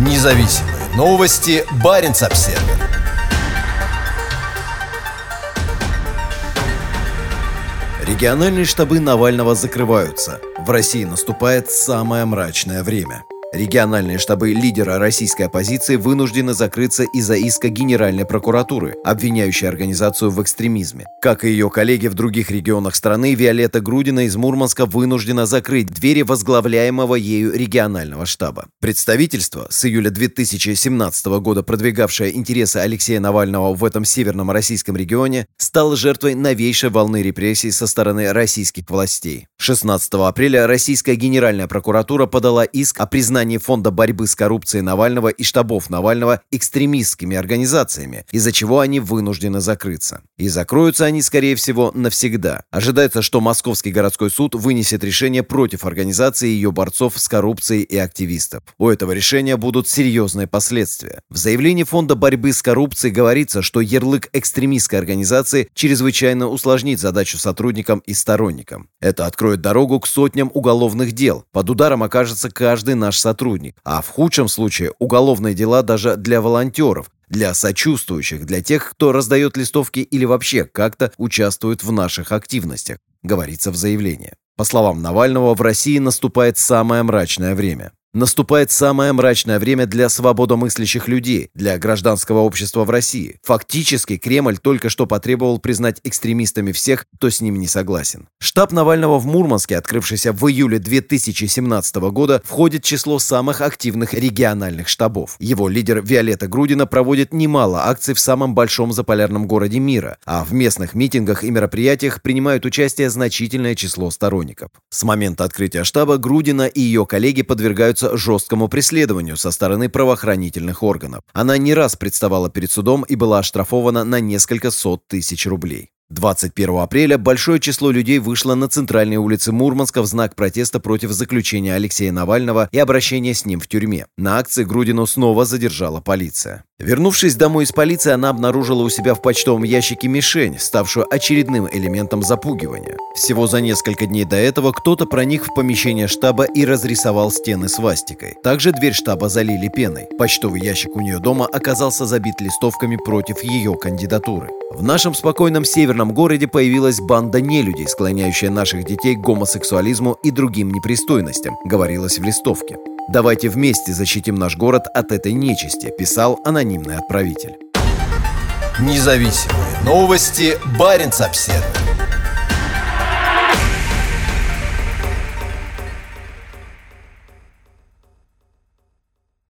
Независимые новости. Барин обсерва Региональные штабы Навального закрываются. В России наступает самое мрачное время. Региональные штабы лидера российской оппозиции вынуждены закрыться из-за иска Генеральной прокуратуры, обвиняющей организацию в экстремизме. Как и ее коллеги в других регионах страны, Виолетта Грудина из Мурманска вынуждена закрыть двери возглавляемого ею регионального штаба. Представительство, с июля 2017 года продвигавшее интересы Алексея Навального в этом северном российском регионе, стало жертвой новейшей волны репрессий со стороны российских властей. 16 апреля российская Генеральная прокуратура подала иск о признании признании Фонда борьбы с коррупцией Навального и штабов Навального экстремистскими организациями, из-за чего они вынуждены закрыться. И закроются они, скорее всего, навсегда. Ожидается, что Московский городской суд вынесет решение против организации и ее борцов с коррупцией и активистов. У этого решения будут серьезные последствия. В заявлении Фонда борьбы с коррупцией говорится, что ярлык экстремистской организации чрезвычайно усложнит задачу сотрудникам и сторонникам. Это откроет дорогу к сотням уголовных дел. Под ударом окажется каждый наш сотрудник сотрудник, а в худшем случае уголовные дела даже для волонтеров, для сочувствующих, для тех, кто раздает листовки или вообще как-то участвует в наших активностях, говорится в заявлении. По словам Навального, в России наступает самое мрачное время. Наступает самое мрачное время для свободомыслящих людей, для гражданского общества в России. Фактически Кремль только что потребовал признать экстремистами всех, кто с ним не согласен. Штаб Навального в Мурманске, открывшийся в июле 2017 года, входит в число самых активных региональных штабов. Его лидер Виолетта Грудина проводит немало акций в самом большом заполярном городе мира, а в местных митингах и мероприятиях принимают участие значительное число сторонников. С момента открытия штаба Грудина и ее коллеги подвергаются подвергаются жесткому преследованию со стороны правоохранительных органов. Она не раз представала перед судом и была оштрафована на несколько сот тысяч рублей. 21 апреля большое число людей вышло на центральные улицы Мурманска в знак протеста против заключения Алексея Навального и обращения с ним в тюрьме. На акции Грудину снова задержала полиция. Вернувшись домой из полиции, она обнаружила у себя в почтовом ящике мишень, ставшую очередным элементом запугивания. Всего за несколько дней до этого кто-то проник в помещение штаба и разрисовал стены свастикой. Также дверь штаба залили пеной. Почтовый ящик у нее дома оказался забит листовками против ее кандидатуры. В нашем спокойном северном городе появилась банда нелюдей, склоняющая наших детей к гомосексуализму и другим непристойностям, говорилось в листовке. «Давайте вместе защитим наш город от этой нечисти», писал анонимный отправитель. Независимые новости. Барин обседный.